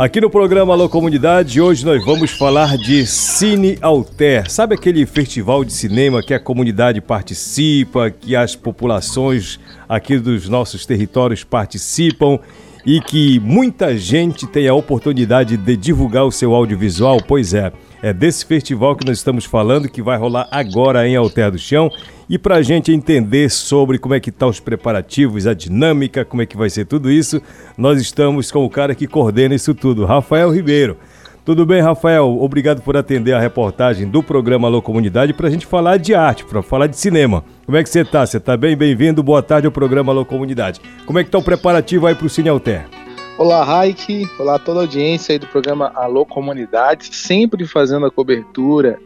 Aqui no programa Alô Comunidade, hoje nós vamos falar de Cine Alter. Sabe aquele festival de cinema que a comunidade participa, que as populações aqui dos nossos territórios participam e que muita gente tem a oportunidade de divulgar o seu audiovisual? Pois é, é desse festival que nós estamos falando que vai rolar agora em Alter do Chão e para a gente entender sobre como é que estão tá os preparativos, a dinâmica, como é que vai ser tudo isso, nós estamos com o cara que coordena isso tudo, Rafael Ribeiro. Tudo bem, Rafael? Obrigado por atender a reportagem do programa Alô Comunidade para a gente falar de arte, para falar de cinema. Como é que você está? Você está bem? Bem-vindo. Boa tarde ao programa Alô Comunidade. Como é que está o preparativo aí para o Cine Alter? Olá, Raik. Olá, toda a audiência aí do programa Alô Comunidade, sempre fazendo a cobertura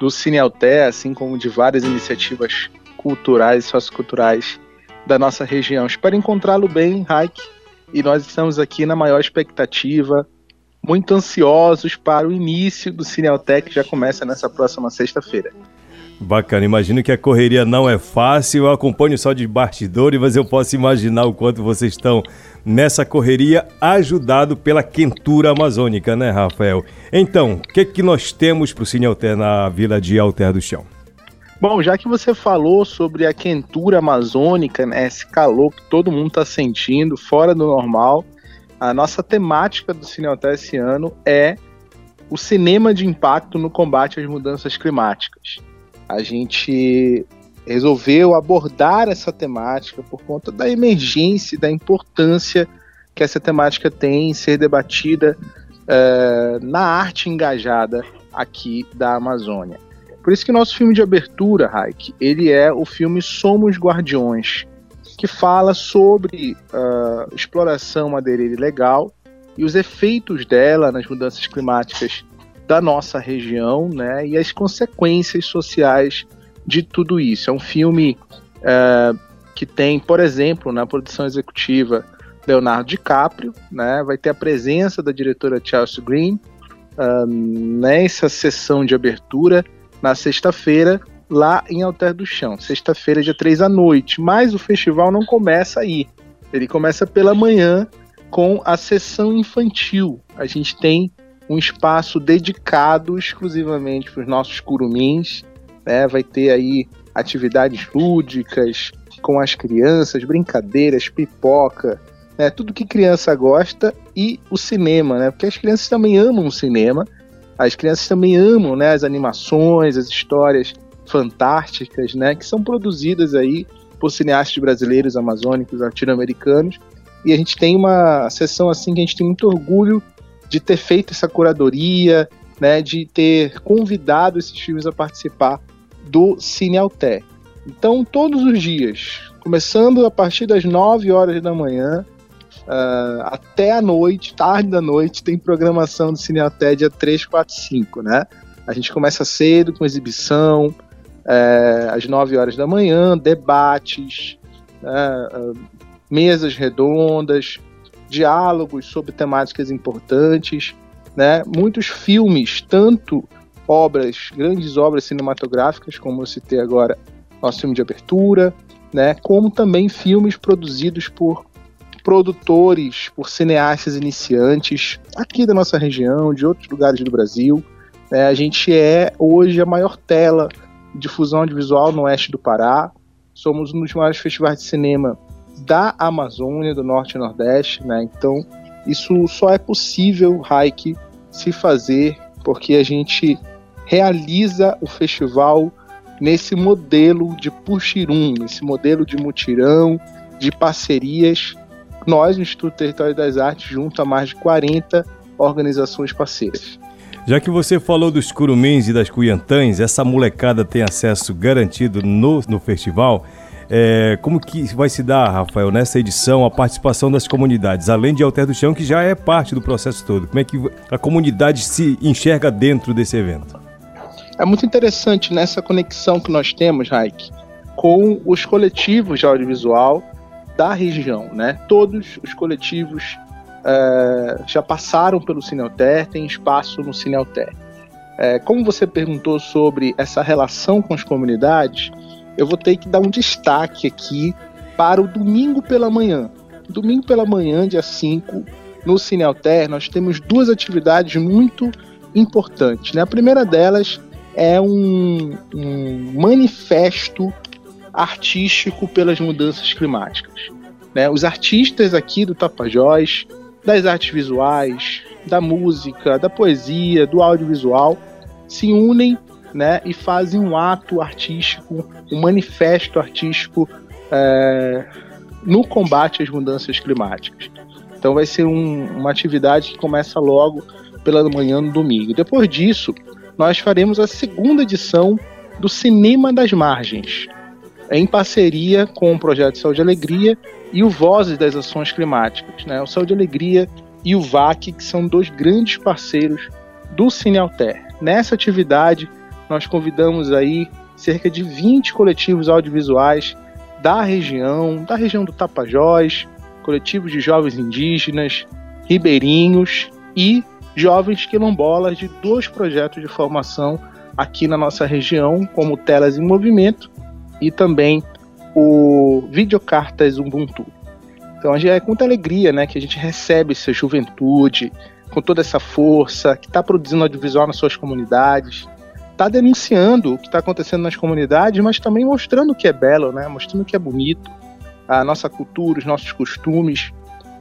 do Cinealté, assim como de várias iniciativas culturais e socioculturais da nossa região. Espero encontrá-lo bem, Raik, e nós estamos aqui na maior expectativa, muito ansiosos para o início do Cinealté, que já começa nessa próxima sexta-feira. Bacana, imagino que a correria não é fácil, eu acompanho só de bastidores, mas eu posso imaginar o quanto vocês estão nessa correria, ajudado pela quentura amazônica, né, Rafael? Então, o que, que nós temos para o Cine Alter na Vila de Alter do Chão? Bom, já que você falou sobre a quentura amazônica, né, esse calor que todo mundo está sentindo, fora do normal, a nossa temática do Cine Alter esse ano é o cinema de impacto no combate às mudanças climáticas a gente resolveu abordar essa temática por conta da emergência da importância que essa temática tem em ser debatida uh, na arte engajada aqui da Amazônia. Por isso que nosso filme de abertura, Raik, ele é o filme Somos Guardiões, que fala sobre uh, exploração madeireira ilegal e os efeitos dela nas mudanças climáticas da nossa região, né, e as consequências sociais de tudo isso. É um filme é, que tem, por exemplo, na produção executiva Leonardo DiCaprio, né, vai ter a presença da diretora Chelsea Green uh, nessa sessão de abertura na sexta-feira lá em Alter do Chão, sexta-feira, dia 3 à noite. Mas o festival não começa aí. Ele começa pela manhã com a sessão infantil. A gente tem um espaço dedicado exclusivamente para os nossos curumins. Né? Vai ter aí atividades lúdicas com as crianças, brincadeiras, pipoca, né? tudo que criança gosta e o cinema, né? porque as crianças também amam o cinema, as crianças também amam né, as animações, as histórias fantásticas né, que são produzidas aí por cineastas brasileiros, amazônicos, latino-americanos. E a gente tem uma sessão assim que a gente tem muito orgulho de ter feito essa curadoria, né, de ter convidado esses filmes a participar do Cine. Então, todos os dias, começando a partir das 9 horas da manhã uh, até a noite, tarde da noite, tem programação do Cine dia 3, 4, 5, né? A gente começa cedo com exibição, uh, às 9 horas da manhã, debates, uh, mesas redondas, diálogos sobre temáticas importantes, né? Muitos filmes, tanto obras, grandes obras cinematográficas, como eu citei agora, nosso filme de abertura, né? Como também filmes produzidos por produtores, por cineastas iniciantes aqui da nossa região, de outros lugares do Brasil. É, a gente é hoje a maior tela de difusão audiovisual no oeste do Pará. Somos um dos maiores festivais de cinema da Amazônia, do Norte e Nordeste, né? Então, isso só é possível, Hike, se fazer porque a gente realiza o festival nesse modelo de puxirum, nesse modelo de mutirão, de parcerias. Nós, no Instituto Território das Artes, junto a mais de 40 organizações parceiras. Já que você falou dos curumins e das cuiantãs, essa molecada tem acesso garantido no, no festival. É, como que vai se dar, Rafael, nessa edição, a participação das comunidades, além de Alter do Chão, que já é parte do processo todo? Como é que a comunidade se enxerga dentro desse evento? É muito interessante nessa conexão que nós temos, Raik, com os coletivos de audiovisual da região, né? Todos os coletivos é, já passaram pelo Cinealter, tem espaço no Cinealter. É, como você perguntou sobre essa relação com as comunidades, eu vou ter que dar um destaque aqui para o domingo pela manhã. Domingo pela manhã, dia 5, no Cine Alter, nós temos duas atividades muito importantes. Né? A primeira delas é um, um manifesto artístico pelas mudanças climáticas. Né? Os artistas aqui do Tapajós, das artes visuais, da música, da poesia, do audiovisual, se unem né, e fazem um ato artístico, um manifesto artístico é, no combate às mudanças climáticas. Então vai ser um, uma atividade que começa logo pela manhã no domingo. Depois disso, nós faremos a segunda edição do Cinema das Margens, em parceria com o projeto Saúde e Alegria e o Vozes das Ações Climáticas. Né? O Saúde e Alegria e o VAC, que são dois grandes parceiros do Cinealter. Nessa atividade, nós convidamos aí cerca de 20 coletivos audiovisuais da região, da região do Tapajós, coletivos de jovens indígenas, ribeirinhos e jovens quilombolas de dois projetos de formação aqui na nossa região, como Telas em Movimento e também o Videocartas Ubuntu. Então é com muita alegria né, que a gente recebe essa juventude, com toda essa força, que está produzindo audiovisual nas suas comunidades, está denunciando o que está acontecendo nas comunidades, mas também mostrando o que é belo, né, mostrando o que é bonito, a nossa cultura, os nossos costumes,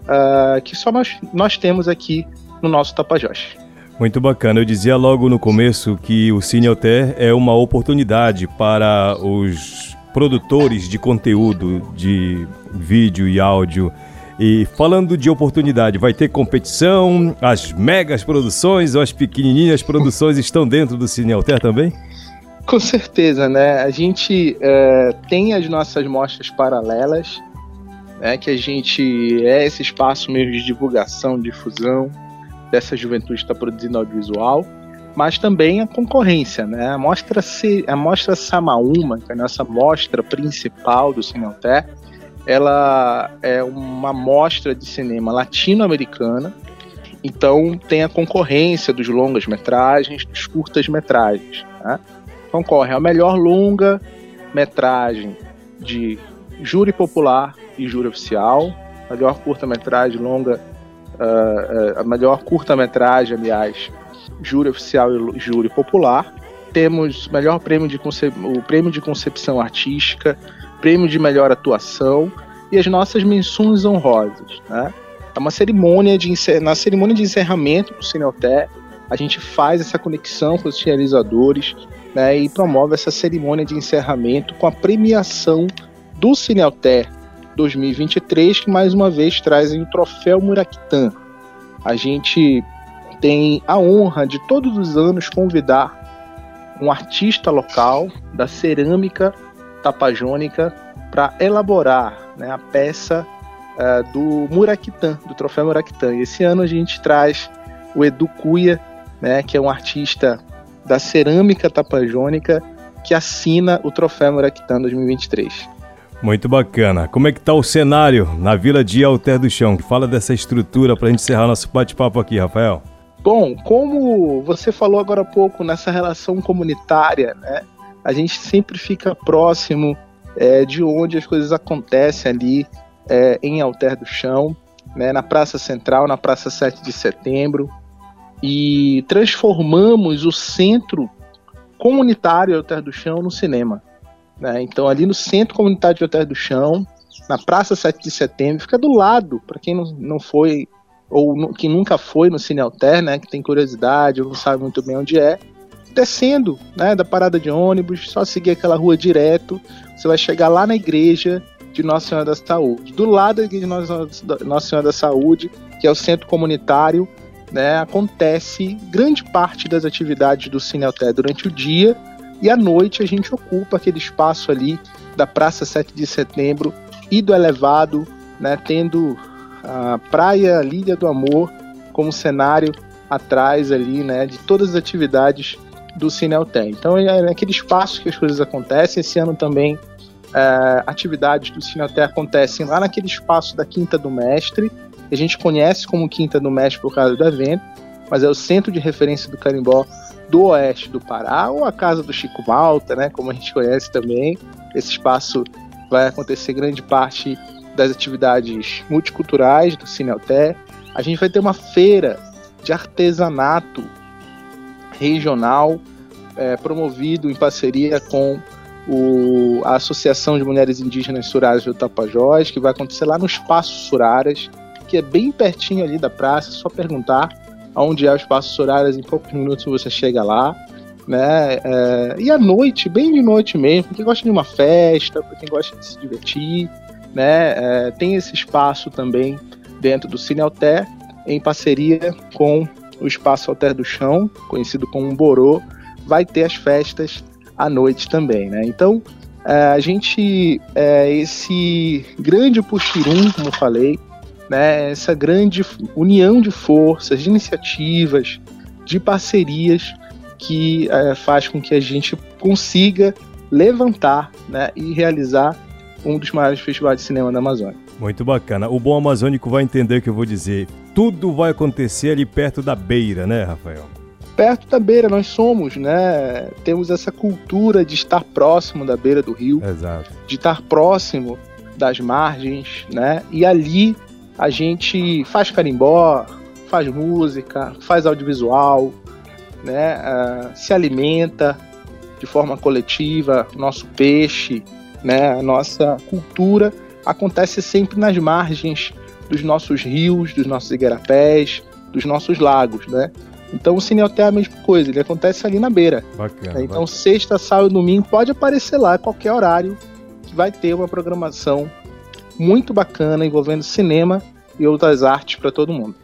uh, que só nós, nós temos aqui no nosso Tapajós. Muito bacana. Eu dizia logo no começo que o Cine Alter é uma oportunidade para os produtores de conteúdo de vídeo e áudio. E falando de oportunidade, vai ter competição? As megas produções ou as pequenininhas produções estão dentro do Cine Alter também? Com certeza, né? A gente é, tem as nossas mostras paralelas, né? Que a gente é esse espaço mesmo de divulgação, difusão dessa juventude que está produzindo audiovisual mas também a concorrência, né? A mostra, a mostra Samaúma, que é a nossa mostra principal do Cineoté, ela é uma mostra de cinema latino-americana, então tem a concorrência dos longas metragens, dos curtas metragens. Né? Concorre a melhor longa metragem de júri popular e júri oficial, melhor curta metragem longa, uh, uh, a melhor curta metragem, aliás, júri oficial e júri popular. Temos melhor prêmio de o prêmio de concepção artística, prêmio de melhor atuação e as nossas menções honrosas. Né? É uma cerimônia de na cerimônia de encerramento do Cineoté, a gente faz essa conexão com os realizadores né, e promove essa cerimônia de encerramento com a premiação do Cineoté 2023, que mais uma vez trazem o troféu Muraquitã. A gente tem a honra de todos os anos convidar um artista local da cerâmica tapajônica para elaborar né, a peça uh, do Muraquitã, do troféu Muraquitã. E esse ano a gente traz o Edu Cuia, né, que é um artista da cerâmica tapajônica que assina o troféu Muraquitã 2023. Muito bacana. Como é que está o cenário na Vila de Alter do Chão? Fala dessa estrutura para a gente encerrar nosso bate-papo aqui, Rafael. Bom, como você falou agora há pouco nessa relação comunitária, né? A gente sempre fica próximo é, de onde as coisas acontecem ali é, em Alter do Chão, né, na Praça Central, na Praça 7 de Setembro, e transformamos o centro comunitário Alter do Chão no cinema. Né? Então, ali no centro comunitário de Alter do Chão, na Praça 7 de Setembro, fica do lado, para quem não, não foi ou que nunca foi no Cine Alter, né, que tem curiosidade ou não sabe muito bem onde é, descendo né, da parada de ônibus, só seguir aquela rua direto, você vai chegar lá na igreja de Nossa Senhora da Saúde. Do lado da igreja de Nossa Senhora da Saúde, que é o centro comunitário, né, acontece grande parte das atividades do Cine Alter durante o dia e à noite a gente ocupa aquele espaço ali da Praça 7 de Setembro e do elevado, né, tendo a Praia Lídia do Amor como cenário atrás ali, né, de todas as atividades do Cineltem. Então é naquele espaço que as coisas acontecem. Esse ano também é, atividades do Cineltem acontecem lá naquele espaço da Quinta do Mestre, a gente conhece como Quinta do Mestre por causa do evento, mas é o centro de referência do carimbó do oeste do Pará, ou a casa do Chico Malta, né, como a gente conhece também. Esse espaço vai acontecer grande parte das atividades multiculturais do Cinelté, A gente vai ter uma feira de artesanato regional é, promovido em parceria com o, a Associação de Mulheres Indígenas Suraras do Tapajós, que vai acontecer lá no Espaço Suraras, que é bem pertinho ali da praça, é só perguntar aonde é o Espaço Suraras, em poucos minutos você chega lá. Né? É, e à noite, bem de noite mesmo, para quem gosta de uma festa, para quem gosta de se divertir, né? É, tem esse espaço também dentro do Cine Alter, em parceria com o Espaço Alter do Chão, conhecido como Borô, vai ter as festas à noite também, né? Então, é, a gente, é, esse grande puxirum, como falei, né, essa grande união de forças, de iniciativas, de parcerias que é, faz com que a gente consiga levantar né, e realizar um dos maiores festivais de cinema da Amazônia. Muito bacana. O bom amazônico vai entender o que eu vou dizer. Tudo vai acontecer ali perto da beira, né, Rafael? Perto da beira, nós somos, né? Temos essa cultura de estar próximo da beira do rio, Exato. de estar próximo das margens, né? E ali a gente faz carimbó, faz música, faz audiovisual, né? Uh, se alimenta de forma coletiva, nosso peixe, né? A nossa cultura acontece sempre nas margens dos nossos rios, dos nossos igarapés, dos nossos lagos, né? Então o Cineotel é a mesma coisa, ele acontece ali na beira. Bacana. Então bacana. sexta, sábado, domingo pode aparecer lá a qualquer horário que vai ter uma programação muito bacana envolvendo cinema e outras artes para todo mundo.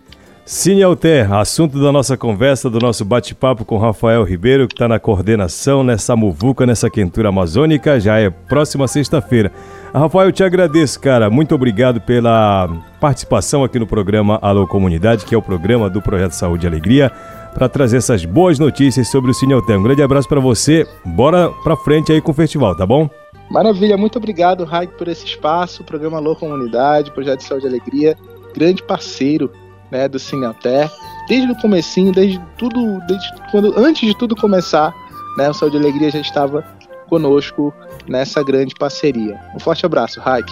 Cine Alter, assunto da nossa conversa, do nosso bate-papo com Rafael Ribeiro, que está na coordenação nessa muvuca, nessa quentura amazônica, já é próxima sexta-feira. Rafael, eu te agradeço, cara. Muito obrigado pela participação aqui no programa Alô Comunidade, que é o programa do Projeto Saúde e Alegria, para trazer essas boas notícias sobre o Cine Alter. Um grande abraço para você. Bora para frente aí com o festival, tá bom? Maravilha, muito obrigado, Raik, por esse espaço, programa Alô Comunidade, Projeto de Saúde e Alegria, grande parceiro né, do Cinealter, desde o comecinho, desde tudo, desde quando antes de tudo começar, né, o Saúde e Alegria já estava conosco nessa grande parceria. Um forte abraço, Raik.